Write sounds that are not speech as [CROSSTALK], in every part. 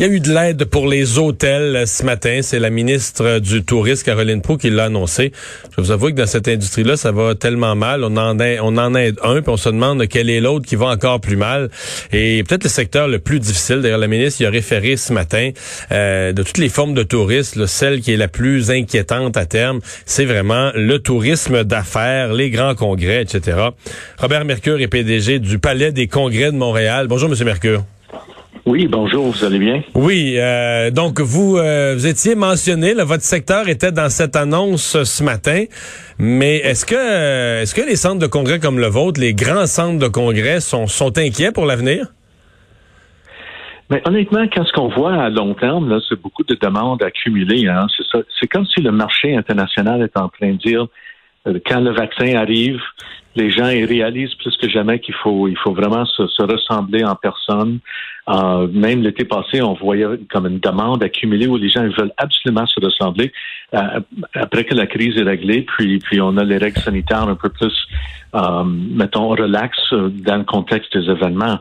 Il y a eu de l'aide pour les hôtels euh, ce matin. C'est la ministre du Tourisme, Caroline Proux, qui l'a annoncé. Je vous avoue que dans cette industrie-là, ça va tellement mal. On en, aide, on en aide un, puis on se demande quel est l'autre qui va encore plus mal. Et peut-être le secteur le plus difficile, d'ailleurs, la ministre y a référé ce matin, euh, de toutes les formes de tourisme, celle qui est la plus inquiétante à terme, c'est vraiment le tourisme d'affaires, les grands congrès, etc. Robert Mercure est PDG du Palais des congrès de Montréal. Bonjour, Monsieur Mercure. Oui, bonjour, vous allez bien? Oui, euh, donc vous, euh, vous étiez mentionné, là, votre secteur était dans cette annonce euh, ce matin, mais est-ce que est-ce que les centres de congrès comme le vôtre, les grands centres de congrès, sont, sont inquiets pour l'avenir? Mais honnêtement, qu'est-ce qu'on voit à long terme, là, c'est beaucoup de demandes accumulées. Hein, c'est ça. C'est comme si le marché international est en train de dire quand le vaccin arrive, les gens ils réalisent plus que jamais qu'il faut il faut vraiment se, ressembler en personne. Euh, même l'été passé, on voyait comme une demande accumulée où les gens veulent absolument se ressembler. Euh, après que la crise est réglée, puis puis on a les règles sanitaires un peu plus, euh, mettons, relax dans le contexte des événements.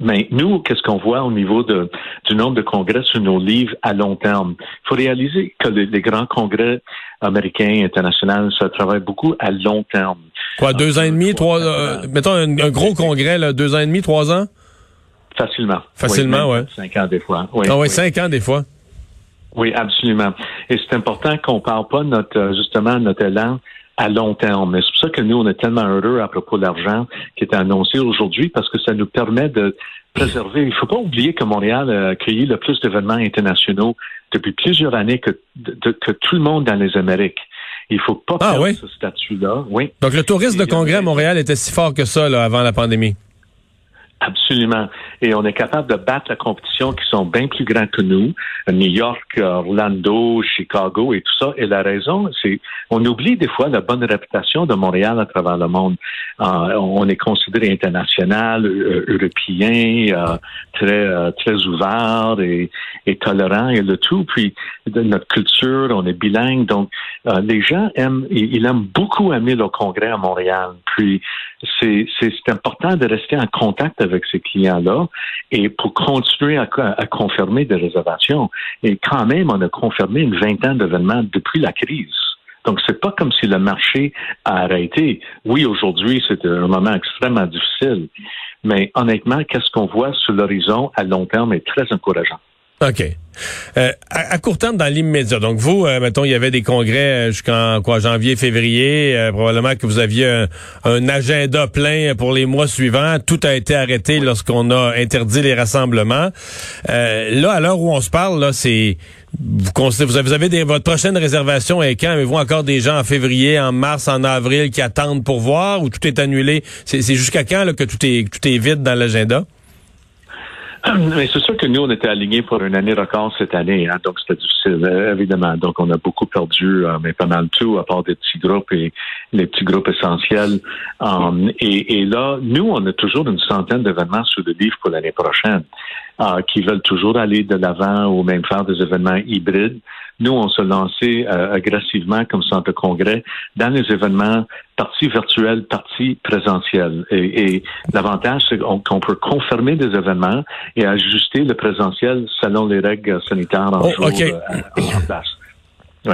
Mais nous, qu'est-ce qu'on voit au niveau de, du nombre de congrès sur nos livres à long terme? Il faut réaliser que les, grands congrès américains, internationaux, ça travaille beaucoup à long terme. Quoi, deux ans et demi, trois, euh, mettons un, gros congrès, là, deux ans et demi, trois ans? Facilement. Facilement, oui. Cinq ans des fois. Oui, ah oui, cinq ans des fois. Oui, absolument. Et c'est important qu'on parle pas notre, euh, justement, notre élan à long terme. C'est pour ça que nous, on est tellement heureux à propos de l'argent qui est annoncé aujourd'hui parce que ça nous permet de préserver. Il ne faut pas oublier que Montréal a accueilli le plus d'événements internationaux depuis plusieurs années que, que tout le monde dans les Amériques. Il faut pas ah, perdre ce statut-là. Oui. Donc le tourisme de congrès à Montréal était si fort que ça là, avant la pandémie? Absolument. Et on est capable de battre la compétition qui sont bien plus grands que nous. New York, Orlando, Chicago et tout ça. Et la raison, c'est on oublie des fois la bonne réputation de Montréal à travers le monde. Euh, on est considéré international, euh, européen, euh, très très ouvert et, tolérant et le tout. Puis notre culture, on est bilingue. Donc les gens aiment, ils, aiment beaucoup aimer le congrès à Montréal. Puis c'est important de rester en contact avec ces clients-là et pour continuer à, confirmer des réservations. Et quand même, on a confirmé une vingtaine d'événements depuis la crise. Donc, c'est pas comme si le marché a arrêté. Oui, aujourd'hui, c'est un moment extrêmement difficile. Mais honnêtement, qu'est-ce qu'on voit sur l'horizon à long terme est très encourageant. OK. Euh, à, court terme, dans l'immédiat, donc vous, euh, mettons, il y avait des congrès euh, jusqu'en quoi janvier, février, probablement que vous aviez un, agenda plein pour les mois suivants. Tout a été arrêté lorsqu'on a interdit les rassemblements. là, à l'heure où on se parle, là, c'est vous, vous avez, vous avez des, votre prochaine réservation est quand? Avez-vous encore des gens en février, en mars, en avril qui attendent pour voir ou tout est annulé? C'est jusqu'à quand là, que tout est tout est vide dans l'agenda? [CLEARS THROAT] Mais c'est sûr que nous, on était alignés pour une année record cette année, hein, donc c'était difficile, euh, évidemment. Donc, on a beaucoup perdu, euh, mais pas mal tout, à part des petits groupes et les petits groupes essentiels. Um, et, là, nous, on a toujours une centaine d'événements sur le livre pour l'année prochaine, uh, qui veulent toujours aller de l'avant ou même faire des événements hybrides. Nous, on se lançait euh, agressivement comme centre de congrès dans les événements partie virtuelle, partie présentielle. Et, l'avantage, c'est qu'on peut confirmer des événements et ajuster le présentiel selon les règles sanitaires en, oh, euh, place.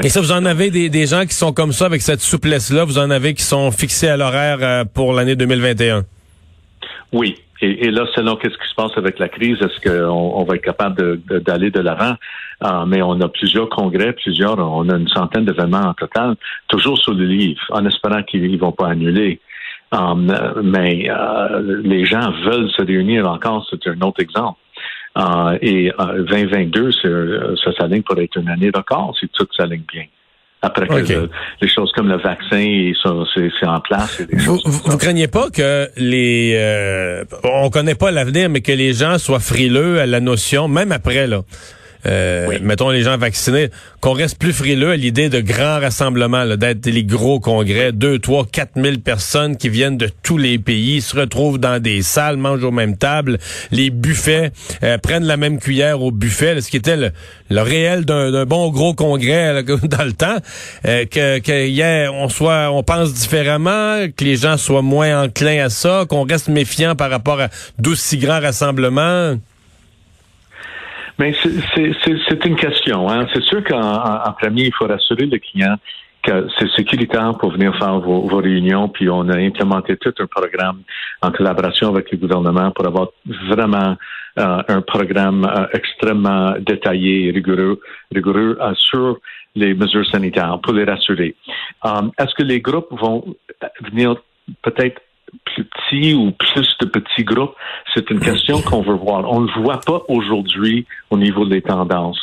Et ça, vous en avez des, des, gens qui sont comme ça, avec cette souplesse-là, vous en avez qui sont fixés à l'horaire euh, pour l'année 2021? Oui, et, là, selon qu'est-ce qui se passe avec la crise, est-ce qu'on on va être capable d'aller de, l'avant? Ah, mais on a plusieurs congrès, plusieurs, on a une centaine d'événements en total, toujours sur le livre, en espérant qu'ils ne vont pas annuler. Um, mais euh, les gens veulent se réunir encore, c'est un autre exemple. Et 2022, euh, ça s'aligne pour être une année record si tout s'aligne bien après que les choses comme le vaccin c'est en place. vous, vous, craignez pas que les euh, on connaît pas l'avenir, mais que les gens soient frileux à la notion, même après là. Euh, mettons les gens vaccinés, qu'on reste plus frileux à l'idée de grands rassemblements, d'être les gros congrès, deux, trois, quatre mille personnes qui viennent de tous les pays, se retrouvent dans des salles, mangent aux mêmes tables, les buffets euh, prennent la même cuillère au buffet, ce qui était le, réel d'un bon gros congrès [LAUGHS] dans le temps, euh, que, que on soit, on pense différemment, que les gens soient moins enclins à ça, qu'on reste méfiant par rapport à d'aussi grands rassemblements. Mais c'est une question. Hein. C'est sûr qu'en premier, il faut rassurer le client que c'est sécuritaire pour venir faire vos, réunions, puis on a implémenté tout un programme en collaboration avec le gouvernement pour avoir vraiment euh, un programme euh, extrêmement détaillé et rigoureux, rigoureux euh, sur les mesures sanitaires pour les rassurer. Est-ce que les groupes vont venir peut-être petits ou plus de petits groupes, c'est une question qu'on veut voir. On ne le voit pas aujourd'hui au niveau des tendances.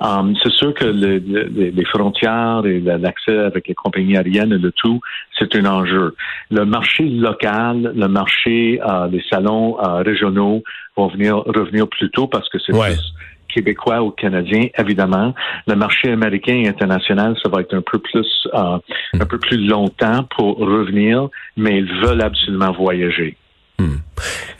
Um, c'est sûr que le, les frontières et l'accès avec les compagnies aériennes et le tout, c'est un enjeu. Le marché local, le marché, euh, les salons euh, régionaux vont venir revenir plus tôt parce que c'est plus québécois ou canadiens, évidemment. Le marché américain et international, ça va être un peu plus euh, un peu plus longtemps pour revenir, mais ils veulent absolument voyager. Hmm.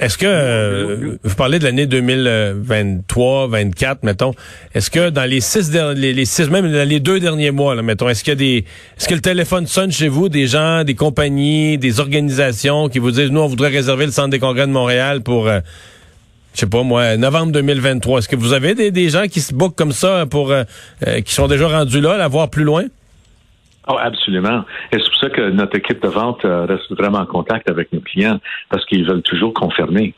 Est-ce que euh, vous parlez de l'année 2023, 24, mettons. Est-ce que dans les six derniers, les six, même dans les deux derniers mois, mettons, est-ce qu'il y a des, est-ce que le téléphone sonne chez vous, des gens, des compagnies, des organisations qui vous disent, nous, on voudrait réserver le centre des congrès de Montréal pour euh, je sais pas moi, novembre 2023. Est-ce que vous avez des, gens qui se bookent comme ça pour euh, euh, qui sont déjà rendus là, la voir plus loin? Oh, absolument. Et c'est pour ça que notre équipe de vente euh, reste vraiment en contact avec nos clients parce qu'ils veulent toujours confirmer.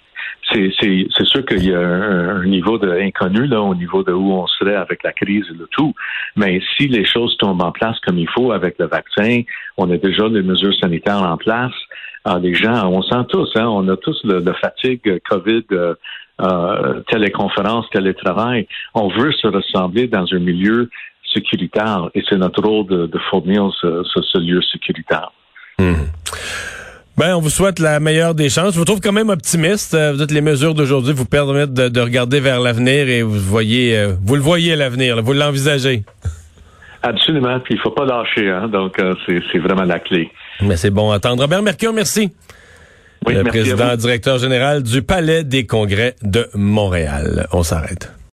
C'est, c'est, c'est sûr qu'il y a un, niveau de inconnu là au niveau de où on serait avec la crise et le tout. Mais si les choses tombent en place comme il faut avec le vaccin, on a déjà les mesures sanitaires en place. les gens, on sent tous, hein, on a tous le, fatigue COVID euh, téléconférence, télétravail. On veut se ressembler dans un milieu sécuritaire et c'est notre rôle de, fournir ce, lieu sécuritaire. Hmm. Ben, on vous souhaite la meilleure des chances. Je vous trouve quand même optimiste. Euh, vous êtes les mesures d'aujourd'hui vous permettent de, regarder vers l'avenir et vous voyez, euh, vous le voyez l'avenir, vous l'envisagez. Absolument. Puis il faut pas lâcher, hein. Donc euh, c'est vraiment la clé. Mais c'est bon à attendre. Robert Mercure, merci le président directeur général du Palais des Congrès de Montréal. On s'arrête.